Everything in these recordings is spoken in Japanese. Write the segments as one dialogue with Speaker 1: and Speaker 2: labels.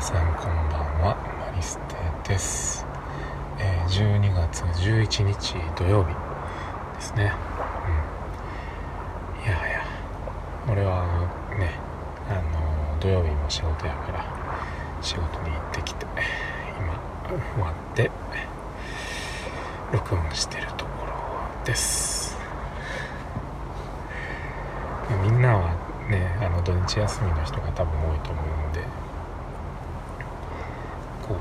Speaker 1: 皆さんこんばんは。マリステです、え12月11日土曜日ですね。うん。いやいや俺はねあの土曜日も仕事やから仕事に行ってきて今終わって録音してるところです。みんなはねあの土日休みの人が多分多いと思うんでこ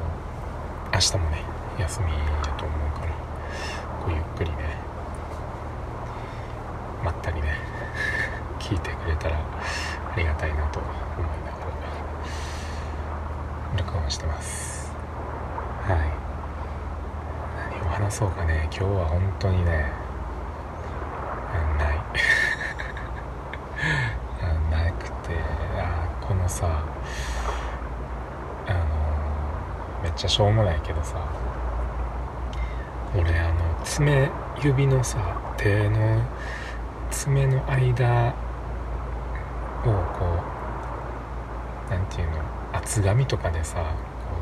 Speaker 1: う明日もね休みだと思うからこうゆっくりねまったりね 聞いてくれたらありがたいなと思いながら録音してます。はい。何を話そうかね今日は本当にねない。なくてあこのさちゃしょうもないけどさ。俺あの爪指のさ手の爪の間をこうなんていうの厚紙とかでさこ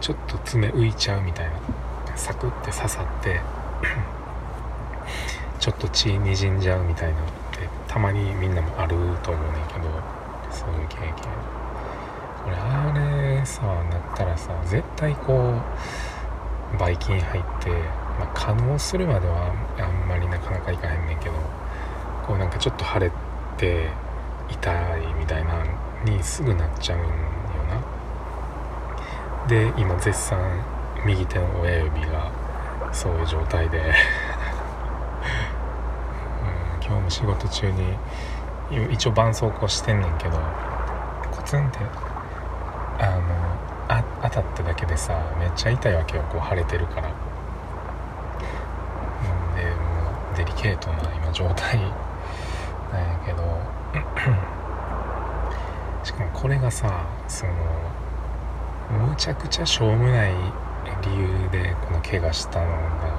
Speaker 1: うちょっと爪浮いちゃうみたいな。サクって刺さって ちょっと血にじんじゃうみたいなのってたまにみんなもあると思うねんけどそういう経験。俺あれさなったらさ絶対こうばい菌入って、まあ、可能するまではあんまりなかなかいかへんねんけどこうなんかちょっと腫れて痛いみたいなにすぐなっちゃうんよな。で今絶賛右手の親指がそういう状態で、うん、今日も仕事中に一応絆創膏してんねんけどコツンってあ当たっただけでさめっちゃ痛いわけよこう腫れてるから、でもうデリケートな今状態。なんやけど。しかもこれがさそのむちゃくちゃしょうもない理由でこの怪我したのが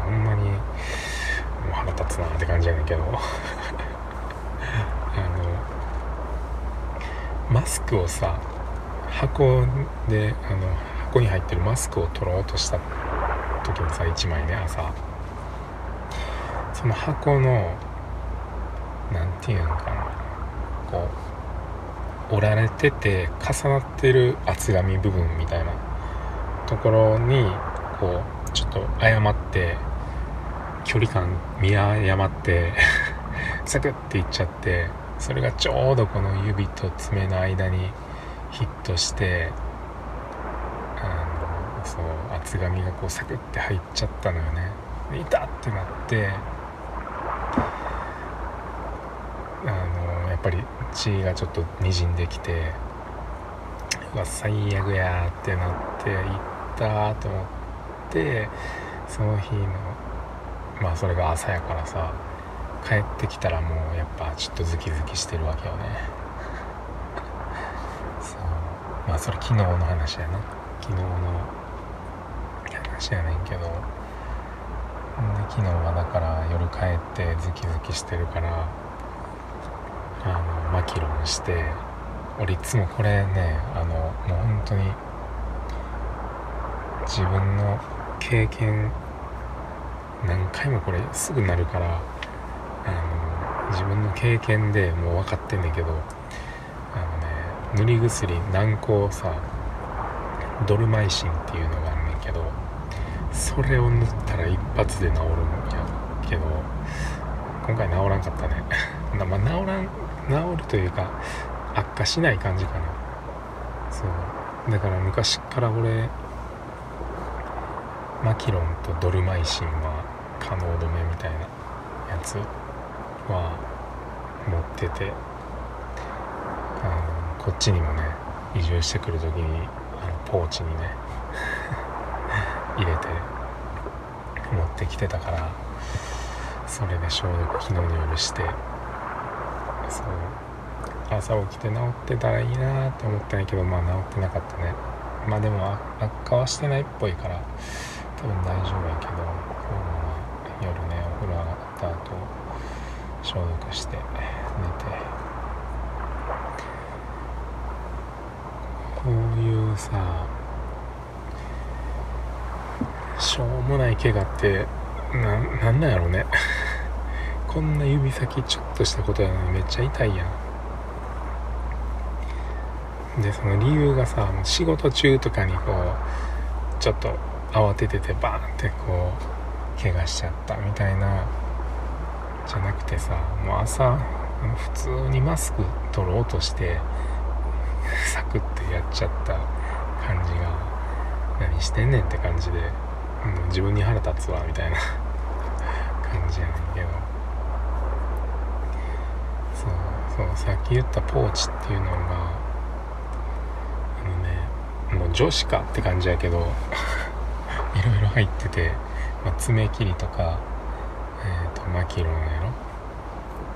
Speaker 1: ほんまにもう腹立つなって感じやねんけど。あのマスクをさ箱であの箱に入ってるマスクを取ろうとした時にさ1枚ね朝。その箱のなんていうのかな。こう折られてて重なってる厚紙部分みたいなところにこうちょっと誤って距離感見誤って サクッていっちゃってそれがちょうどこの指と爪の間にヒットして厚紙がこうサクッて入っちゃったのよね。で痛ってなって。あのやっぱり血がちょっとにじんできてうわ最悪やってなっていったと思ってその日のまあそれが朝やからさ帰ってきたらもうやっぱちょっとズキズキしてるわけよね。そう。まあそれ昨日の話やな。昨日の話やねんけど。で昨日はだから夜帰ってズキズキしてるからあのマキロンして俺いつもこれねあのもう本当に自分の経験何回もこれすぐなるからあの自分の経験でもう分かってんねんけどあのね塗り薬軟膏さドルマイシンっていうのがねそれを塗ったら一発で治るんやけど今回治らんかったね。まあ治らん治るというか悪化しない感じかな。そう。だから昔から俺マキロンとドルマイシンは可能止めみたいなやつは持っててあのこっちにもね移住してくる時にあのポーチにね 入れて持ってきてたからそれで消毒昨日の夜してそう。朝起きて治ってたらいいなと思ったんやけどまあ治ってなかったね。まあでも悪化はしてないっぽいから多分大丈夫やけど今日は夜ねお風呂上がった後消毒して寝て。こういうさしょうもない怪我ってななんなんやろうね。こんな指先ちょっとしたことやのにめっちゃ痛いやん。でその理由がさ仕事中とかにこうちょっと慌てててバーンってこう怪我しちゃったみたいなじゃなくてさもう朝普通にマスク取ろうとして サクッてやっちゃった感じが何してんねんって感じで、うん、自分に腹立つわみたいな。感じやねんけど。そうそうさっき言ったポーチっていうのがあのねもう女子かって感じやけど いろいろ入ってて、まあ、爪切りとか、えーと、マキロンやろ？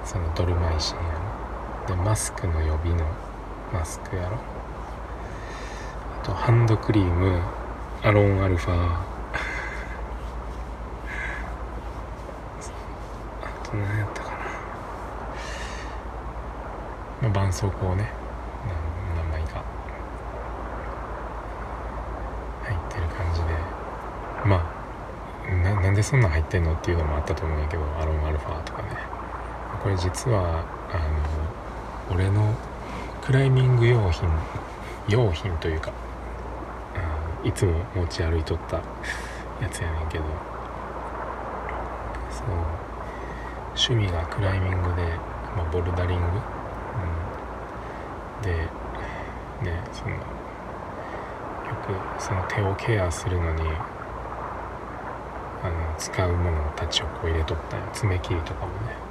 Speaker 1: そのドルマイシンやろ？でマスクの予備のマスクやろ？あとハンドクリームアロンアルファあと何やったかまあ、絆創膏ね何枚か。入ってる感じで。まあなんでそんなん入ってんのっていうのもあったと思うんやけどアロンアルファとかね。これ実はあの俺のクライミング用品用品というかいつも持ち歩いとったやつやねんけど。そう。趣味がクライミングで、まあ、ボルダリング。でねそのよくその手をケアするのにあの使うものたちをこう入れとったん爪切りとかもね。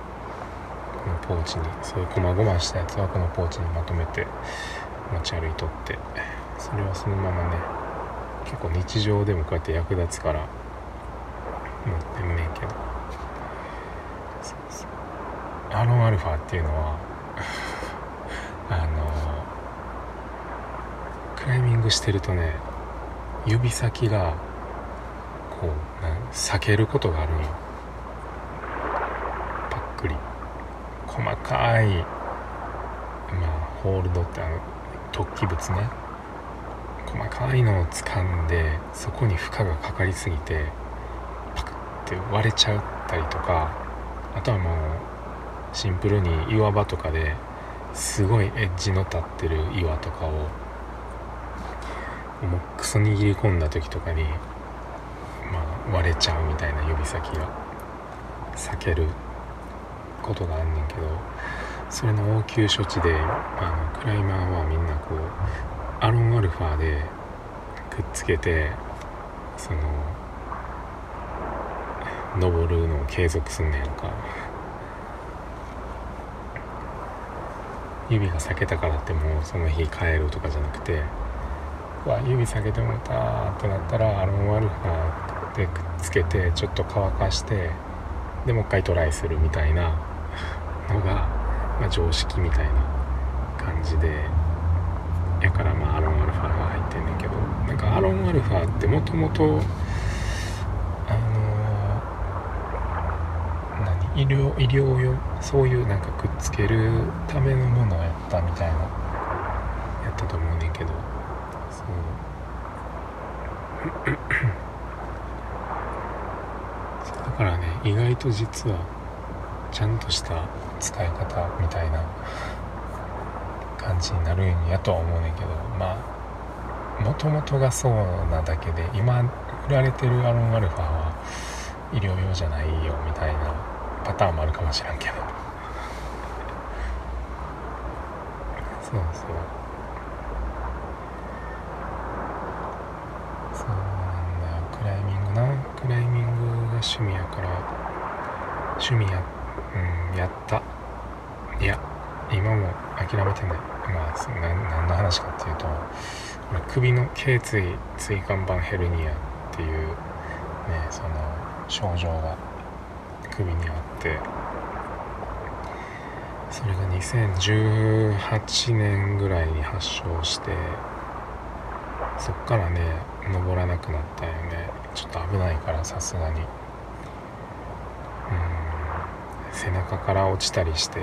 Speaker 1: このポーチにそういう細々したやつはこのポーチにまとめて持ち歩いとって。それはそのままね結構日常でもこうやって役立つから持ってんねんけど。そうそう。アロンアルファっていうのはあのクライミングしてるとね指先がこう避けることがあるんよパックリ。細かいまあホールドってあの突起物ね。細かいのを掴んでそこに負荷がかかりすぎてパクって割れちゃったりとかあとはもうシンプルに岩場とかですごいエッジの立ってる岩とかをもうクソ握り込んだ時とかに、まあ、割れちゃうみたいな指先が避けることがあんねんけどそれの応急処置であのクライマーはみんなこうアロンアルファでくっつけてその登るのを継続すんねやんか。指が裂けたからってもうその日帰るとかじゃなくてわ指裂けてもらったってなったらアロンアルファでくっつけてちょっと乾かしてでもう一回トライするみたいなのが、まあ、常識みたいな感じでやからまあアロンアルファが入ってんねんけどなんかアロンアルファってもともと医療医療用そういうなんかくっつけるためのものやったみたいなやったと思うねんけどそうだからね意外と実はちゃんとした使い方みたいな感じになるんやとは思うねんけどまあもともとがそうなだけで今売られてるアロンアルファは医療用じゃないよみたいなパターンもあるかもしらんけど。そうそうそうなんだよクライミングなクライミングが趣味やから趣味やうんやった。いや今も諦めてない。まあ何の話かっていうと首の頸椎椎間板ヘルニアっていうねその症状が首にあってそれが2018年ぐらいに発症してそっからね登らなくなったよね。ちょっと危ないからさすがにうん背中から落ちたりして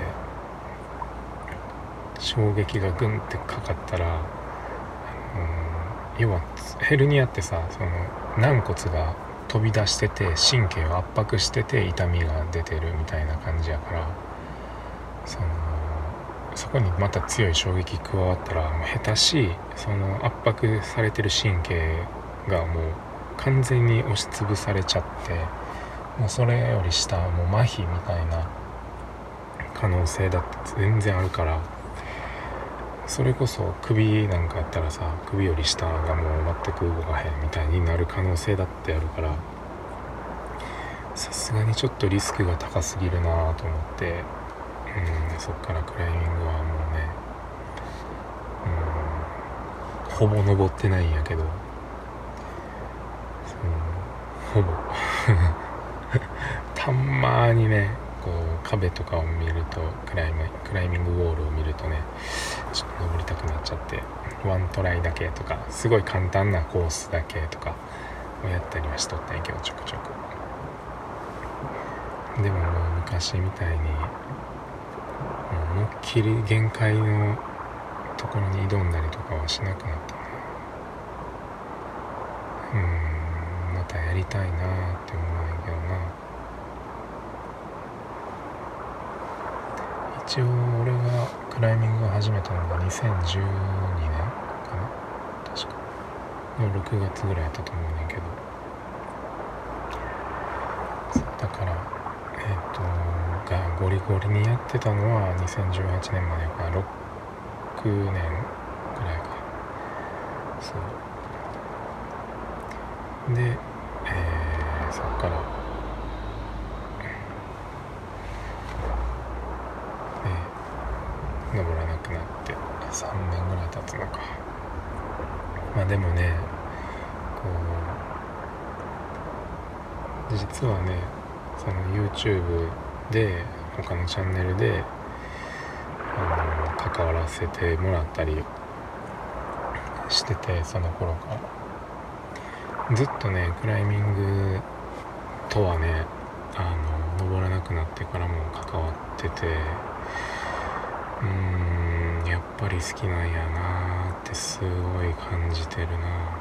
Speaker 1: 衝撃がグンってかかったら、要はヘルニアってさその軟骨が飛び出してて神経を圧迫してて痛みが出てるみたいな感じやからそのそこにまた強い衝撃加わったらもう下手しその圧迫されてる神経がもう完全に押しつぶされちゃってもうそれより下もう麻痺みたいな可能性だって全然あるからそれこそ首なんかやったらさ首より下がもう全く動かへんみたいになる可能性だってあるからさすがにちょっとリスクが高すぎるなと思ってうんそっからクライミングはもうねうんほぼ登ってないんやけどほぼ。まにねこう壁とかを見るとクライクライミングウォールを見るとねちょっと登りたくなっちゃってワントライだけとかすごい簡単なコースだけとかをやったりはしとったんやけどちょくちょく。でももう昔みたいに思いっきり限界のところに挑んだりとかはしなくなったな。うんまたやりたいなって思うんやけどな一応俺がクライミングを始めたのが2012年かな？確か。6月ぐらいやったと思うねんけど。だからえっ、ー、とがゴリゴリにやってたのは2018年までか6年ぐらいか。そう。で、えー、そっから登らなくなって3年ぐらい経つのかまあでもねこう実はねその YouTube で他のチャンネルであの関わらせてもらったりしててその頃から。ずっとねクライミングとはねあの登らなくなってからも関わっててうんやっぱり好きなんやなってすごい感じてるな。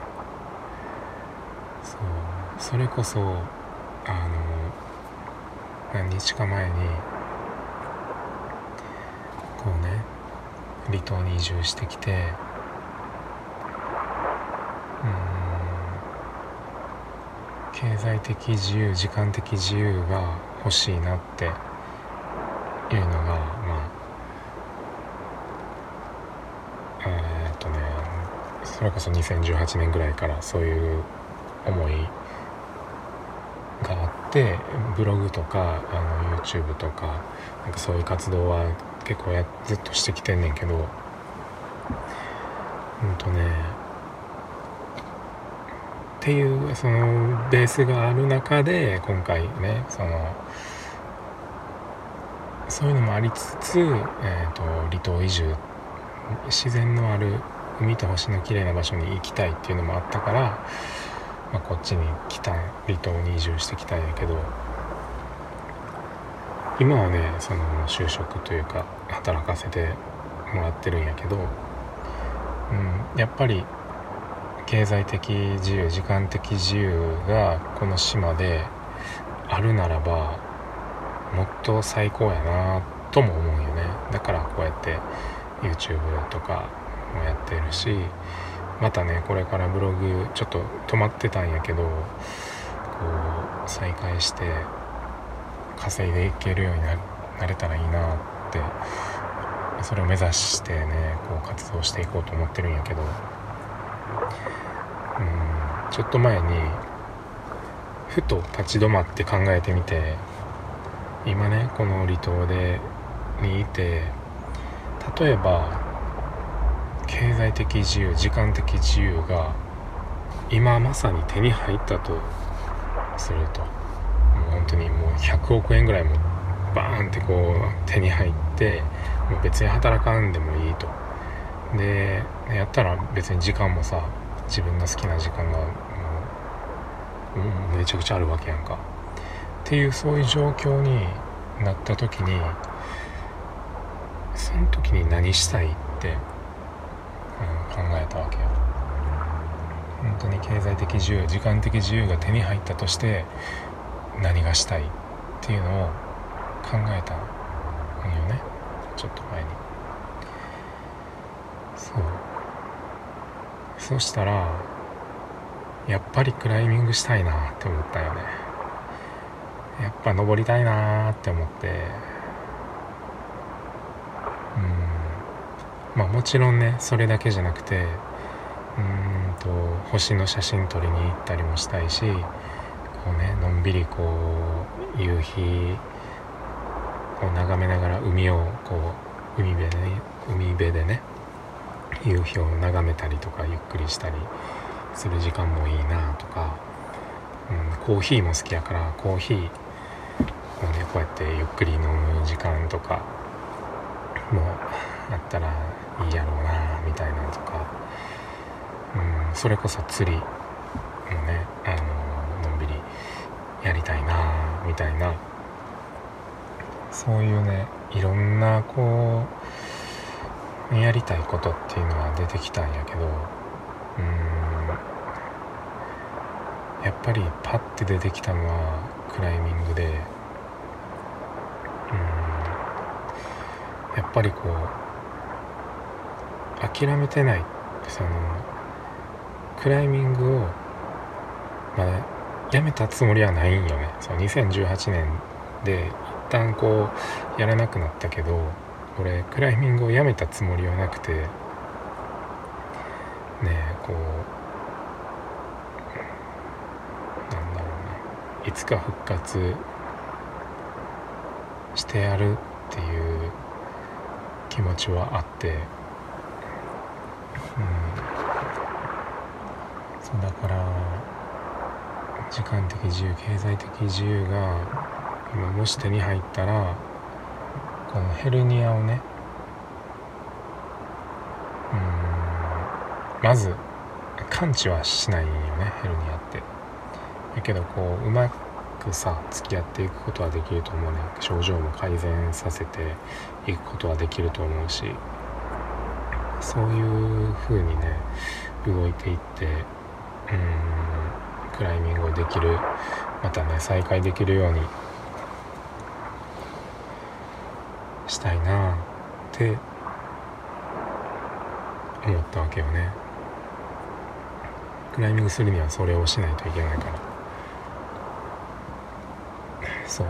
Speaker 1: そう。それこそあの何日か前にこうね離島に移住してきてうん経済的自由時間的自由が欲しいなっていうのがまあえー、っとねそれこそ2018年ぐらいからそういう思いがあってブログとかあの YouTube とかなんかそういう活動は結構やずっとしてきてんねんけどうんとね。っていうそのベースがある中で今回ねそのそういうのもありつつ、えーと、離島移住自然のある海と星の綺麗な場所に行きたいっていうのもあったから、まあ、こっちに来た離島に移住してきたんやけど今はねその就職というか働かせてもらってるんやけど、うん、やっぱり経済的自由時間的自由がこの島であるならばもっと最高やなとも思うよね。だからこうやって YouTube とかもやってるしまたねこれからブログちょっと止まってたんやけどこう再開して稼いでいけるようになれたらいいなってそれを目指してねこう活動していこうと思ってるんやけど。うんちょっと前にふと立ち止まって考えてみて今ねこの離島でにいて例えば経済的自由時間的自由が今まさに手に入ったとすると。本当にもう100億円ぐらいもバーンってこう手に入ってもう別に働かんでもいいと。でやったら別に時間もさ自分の好きな時間がもうめちゃくちゃあるわけやんか。っていうそういう状況になった時にその時に何したいって、うん、考えたわけよ。本当に経済的自由時間的自由が手に入ったとして何がしたいっていうのを考えたんよね。ちょっと前に。そう。そしたらやっぱりクライミングしたいなって思ったよね。やっぱ登りたいなって思って。うん。まあもちろんねそれだけじゃなくてうんと星の写真撮りに行ったりもしたいしこうねのんびりこう夕日を眺めながら海をこう海辺で、ね、海辺でね夕日を眺めたりとかゆっくりしたりする時間もいいなとか、うん、コーヒーも好きやからコーヒーをねこうやってゆっくり飲む時間とかもあったらいいやろうなみたいなとか、うん、それこそ釣りもねあのやりたいなみたいな。そういうねいろんなこうやりたいことっていうのは出てきたんやけどうん。やっぱりパッて出てきたのはクライミングでうん。やっぱりこう諦めてないそのクライミングをまだやめたつもりはないんよね。そう2018年で一旦こうやらなくなったけど俺クライミングをやめたつもりはなくて。ねこうなんだろうな。いつか復活してやるっていう気持ちはあって。うん。そうだから時間的自由経済的自由が今もし手に入ったらこのヘルニアをねうんまず完治はしないよねヘルニアって。やけどこううまくさ付き合っていくことはできると思うね。症状も改善させていくことはできると思うし。そういう風にね動いていってうんクライミングをできるまたね再開できるようにしたいなって思ったわけよね。クライミングするにはそれをしないといけないから。そう。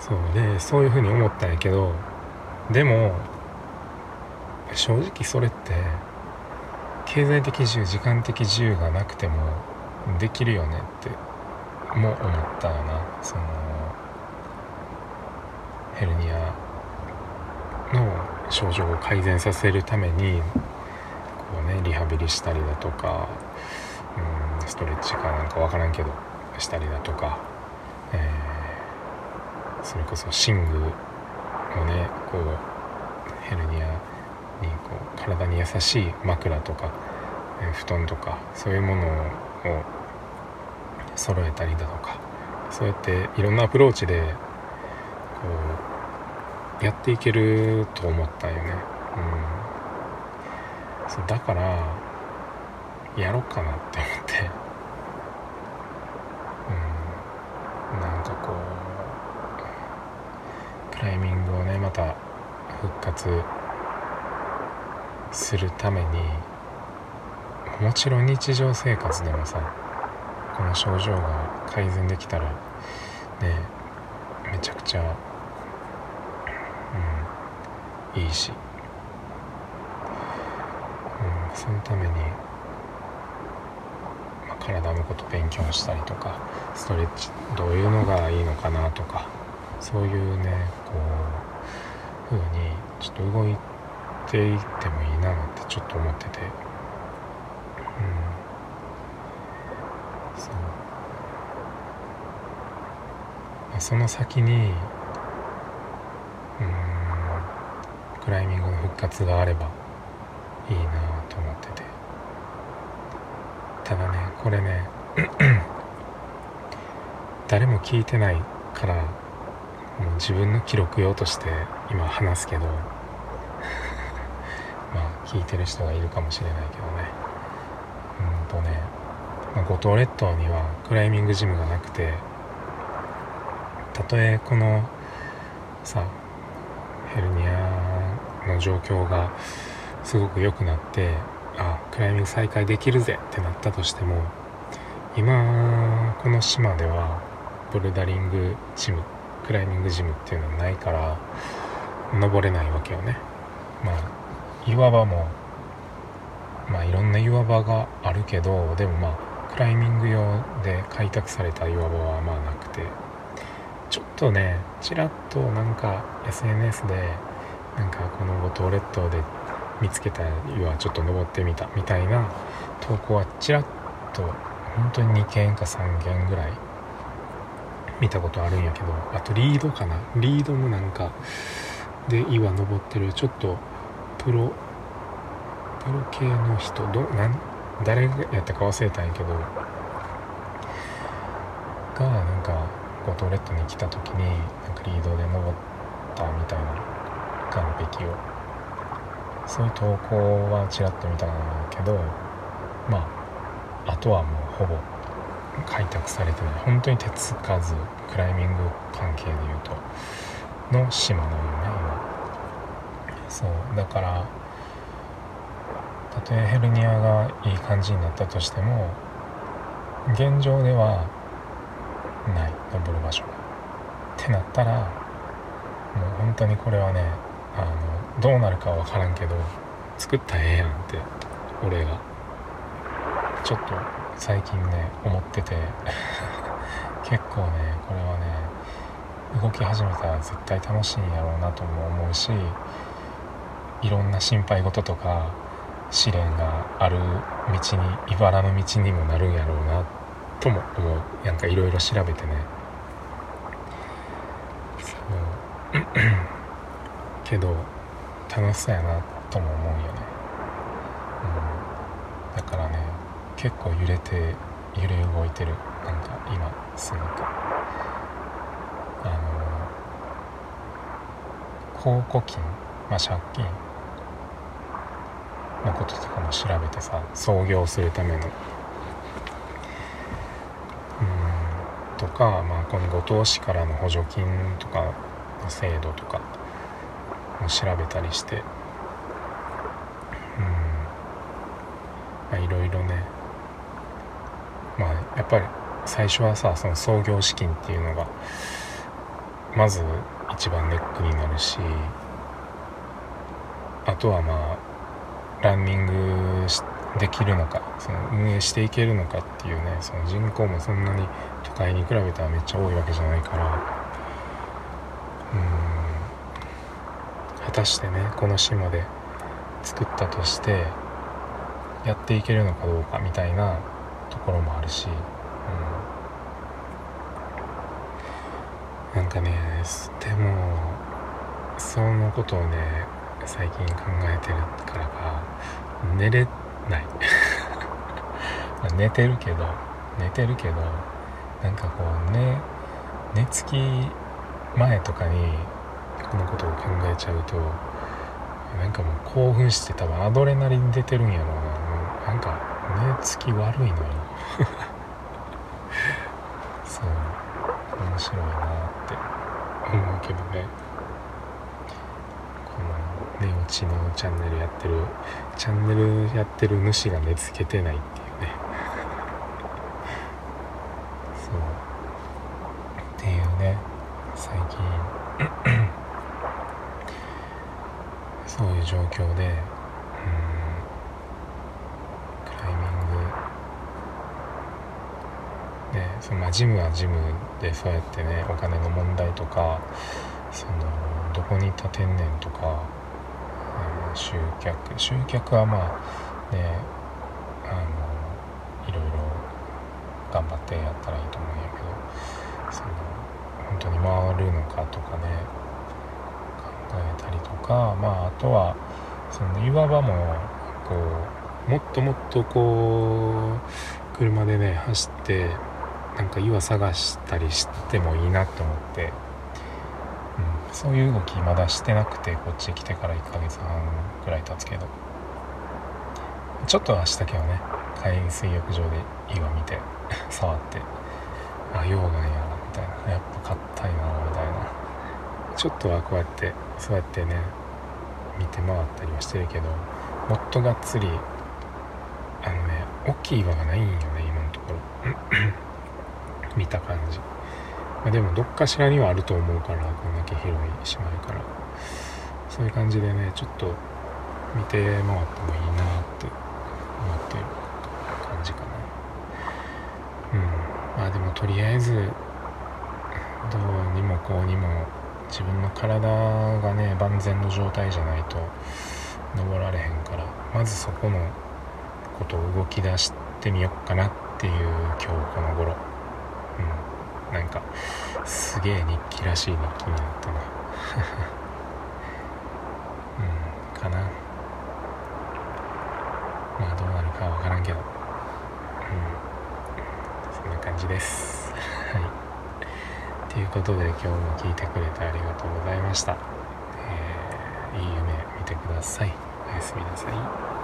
Speaker 1: そう。でそういうふうに思ったんやけどでも正直それって経済的自由時間的自由がなくてもできるよねっても思ったよな。そのヘルニアの症状を改善させるためにこうねリハビリしたりだとかうんストレッチかなんか分からんけどしたりだとか、えー、それこそ寝具をねこうヘルニアにこう体に優しい枕とか、え、布団とかそういうものを揃えたりだとかそうやっていろんなアプローチでこうやっていけると思ったよね。うん、そうだからやろうかなって思って。なんかこうクライミングをねまた復活するためにもちろん日常生活でもさこの症状が改善できたらねめちゃくちゃ、うん、いいし、うん、そのためにま体のこと勉強したりとかストレッチどういうのがいいのかなとかそういうねこう風にちょっと動いてていってもいいなってちょっと思ってて。うん。そう、あ、その先にうんクライミングの復活があればいいなと思ってて。ただねこれね 誰も聞いてないからもう自分の記録用として今話すけど。聞いてる人がいるかもしれないけどね。うんとね、ま、五島列島にはクライミングジムがなくてたとえこのさヘルニアの状況がすごく良くなってあクライミング再開できるぜってなったとしても今この島ではボルダリングジムクライミングジムっていうのはないから登れないわけよね。まあ岩場もまあいろんな岩場があるけどでもまあクライミング用で開拓された岩場はまあなくて。ちょっとねちらっとなんか SNS でなんかこの五島列島で見つけた岩ちょっと登ってみたみたいな投稿はちらっと本当に2件か3件ぐらい見たことあるんやけどあとリードかな？リードもなんかで岩登ってるちょっとプロプロ系の人どなん誰がやったか忘れたんやけどがなんか五島列島に来た時になんかリードで登ったみたいな岸壁を。そういう投稿はちらっと見たんだけどまああとはもうほぼ開拓されてない。本当に手つかずクライミング関係でいうとの島のよねそうだからたとえヘルニアがいい感じになったとしても現状ではない登る場所が。ってなったらもう本当にこれはねあのどうなるかは分からんけど作ったらええやんって俺が。ちょっと最近ね思ってて。結構ねこれはね動き始めたら絶対楽しいんやろうなとも思うしいろんな心配事とか試練がある道に茨の道にもなるんやろうなとも思う。なんかいろいろ調べてね。そう。けど楽しそうやなとも思うよね、うん、だからね結構揺れて揺れ動いてる。なんか今すごく。あの公庫金まあ借金のこととかも調べてさ創業するための。うん。とか、まあ、この五島市からの補助金とかの制度とかも調べたりして。うん。まあいろいろね。まあやっぱり最初はさその創業資金っていうのがまず一番ネックになるしあとはまあできるのかその運営していけるのかっていうねその人口もそんなに都会に比べたらめっちゃ多いわけじゃないからうん果たしてねこの島で作ったとしてやっていけるのかどうかみたいなところもあるし、うん、なんかねでもそのことをね最近考えてるからか寝れない。寝てるけど寝てるけどなんかこうね寝つき前とかにこのことを考えちゃうとなんかもう興奮して多分アドレナリン出てるんやろうな。なんか寝つき悪いのよ そう。面白いなって思うけどね。ちのチャンネルやってるチャンネルやってる主が寝つけてないっていうね。そう。っていうね。最近。そういう状況でうん。クライミング。でそのまあジムはジムでそうやってねお金の問題とかそのどこに建てんねんとか、集客。集客はまあねあのいろいろ頑張ってやったらいいと思うんやけどその本当に回るのかとかね考えたりとかまああとはその岩場もこうもっともっとこう車でね走ってなんか岩探したりしてもいいなと思って、そういう動きまだしてなくてこっち来てから1ヶ月半ぐらい経つけど。ちょっとはしたけどね海水浴場で岩見て 触ってあ溶岩やなみたいな。やっぱ硬いなみたいな。ちょっとはこうやってそうやってね見て回ったりはしてるけどもっとがっつりあのね大きい岩がないんよね今のところ。見た感じ、まあ、でもどっかしらにはあると思うからこんだけ広い島やから。そういう感じでねちょっと見て回ってもいいなって思ってる感じかな。うん。まあでもとりあえずどうにもこうにも自分の体がね万全の状態じゃないと登られへんからまずそこのことを動き出してみよっかなっていう今日この頃。なんかすげえ日記らしい日記になったな。うんかな。まあどうなるかは分からんけど。うん。そんな感じです。はい。ということで今日も聞いてくれてありがとうございました、えー、いい夢見てください。おやすみなさい。